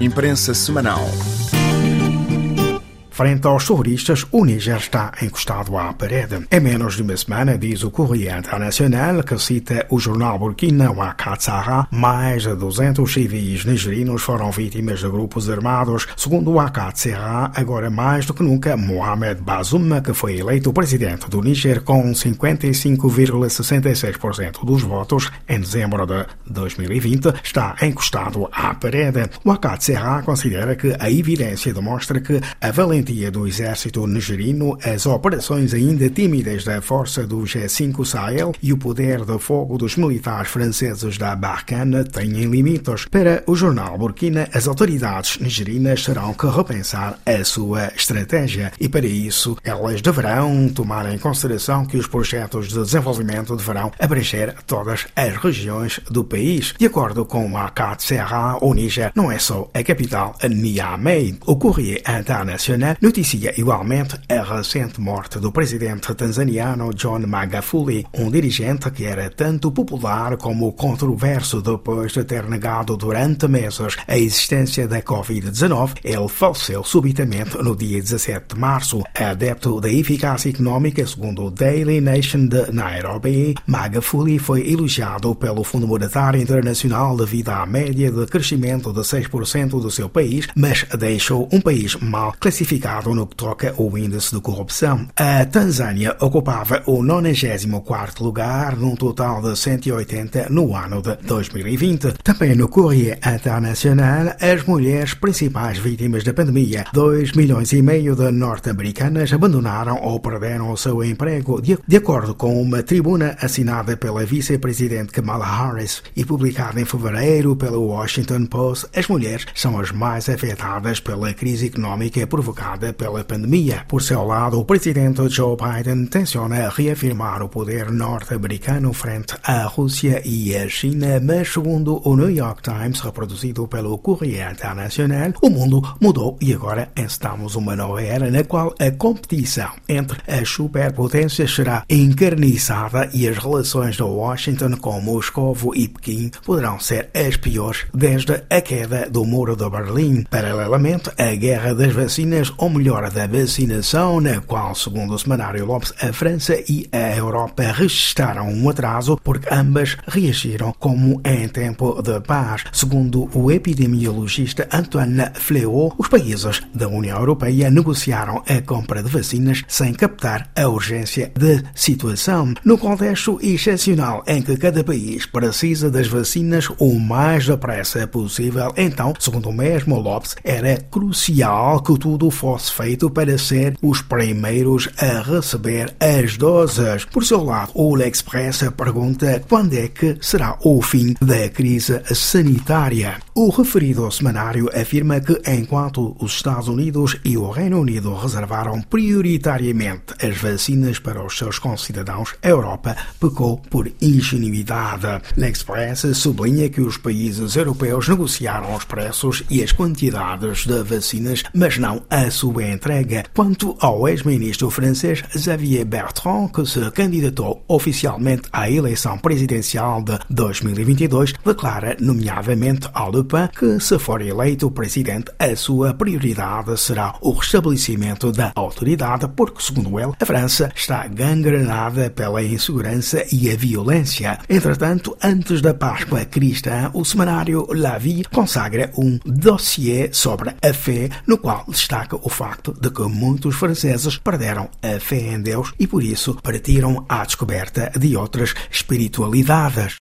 Imprensa Semanal. Frente aos terroristas, o Níger está encostado à parede. Em menos de uma semana, diz o Correio Internacional, que cita o jornal Burkina Wakatsara, mais de 200 civis nigerinos foram vítimas de grupos armados. Segundo o Wakatsara, agora mais do que nunca, Mohamed Bazoum, que foi eleito presidente do Níger com 55,66% dos votos em dezembro de 2020, está encostado à parede. O Wakatsara considera que a evidência demonstra que a valentia valentia do exército nigerino, as operações ainda tímidas da força do G5 Sahel e o poder de fogo dos militares franceses da Barkhane têm limites. Para o jornal Burkina, as autoridades nigerinas terão que repensar a sua estratégia e, para isso, elas deverão tomar em consideração que os projetos de desenvolvimento deverão abranger todas as regiões do país. De acordo com a CAT Serra, o Níger não é só a capital Niamey. O Courrier Internacional noticia igualmente a recente morte do presidente tanzaniano John Magufuli, um dirigente que era tanto popular como controverso depois de ter negado durante meses a existência da Covid-19. Ele faleceu subitamente no dia 17 de março. Adepto da eficácia económica, segundo o Daily Nation de Nairobi, Magufuli foi elogiado pelo Fundo Monetário Internacional devido à média de crescimento de 6% do seu país, mas deixou um país mal classificado no que toca ao índice de corrupção. A Tanzânia ocupava o 94 lugar, num total de 180 no ano de 2020. Também no Courrier Internacional, as mulheres principais vítimas da pandemia, 2 milhões e meio de norte-americanas abandonaram ou perderam o seu emprego, de, acordo com uma tribuna assinada pela vice-presidente Kamala Harris e publicada em fevereiro pela Washington Post. As mulheres são as mais afetadas pela crise económica provocada pela pandemia. Por seu lado, o presidente Joe Biden tenciona reafirmar o poder norte-americano frente à Rússia e à China, mas segundo o New York Times, reproduzido pelo Correio Internacional, o mundo mudou e agora estamos uma nova era na qual a competição entre as superpotências será encarniçada e as relações de Washington com Moscou e Pequim poderão ser as piores desde a queda do Muro de Berlim. Paralelamente, a guerra das vacinas ou melhor, da vacinação, na qual, segundo o semanário Lopes, a França e a Europa registraram um atraso porque ambas reagiram como em tempo de paz. Segundo o epidemiologista Antoine Fleau, os países da União Europeia negociaram a compra de vacinas sem captar a urgência da situação. No contexto excepcional em que cada país precisa das vacinas o mais depressa possível, então, segundo o mesmo Lopes, era crucial que tudo fosse fosse feito para ser os primeiros a receber as doses. Por seu lado, o L'Express pergunta quando é que será o fim da crise sanitária. O referido semanário afirma que enquanto os Estados Unidos e o Reino Unido reservaram prioritariamente as vacinas para os seus concidadãos, a Europa pecou por ingenuidade. L'Express sublinha que os países europeus negociaram os preços e as quantidades de vacinas, mas não a sua entrega. Quanto ao ex-ministro francês Xavier Bertrand, que se candidatou oficialmente à eleição presidencial de 2022, declara, nomeadamente ao Le Pen, que se for eleito presidente, a sua prioridade será o restabelecimento da autoridade, porque, segundo ele, a França está gangrenada pela insegurança e a violência. Entretanto, antes da Páscoa cristã, o semanário La Vie consagra um dossiê sobre a fé, no qual destaca o facto de que muitos franceses perderam a fé em Deus e por isso partiram à descoberta de outras espiritualidades.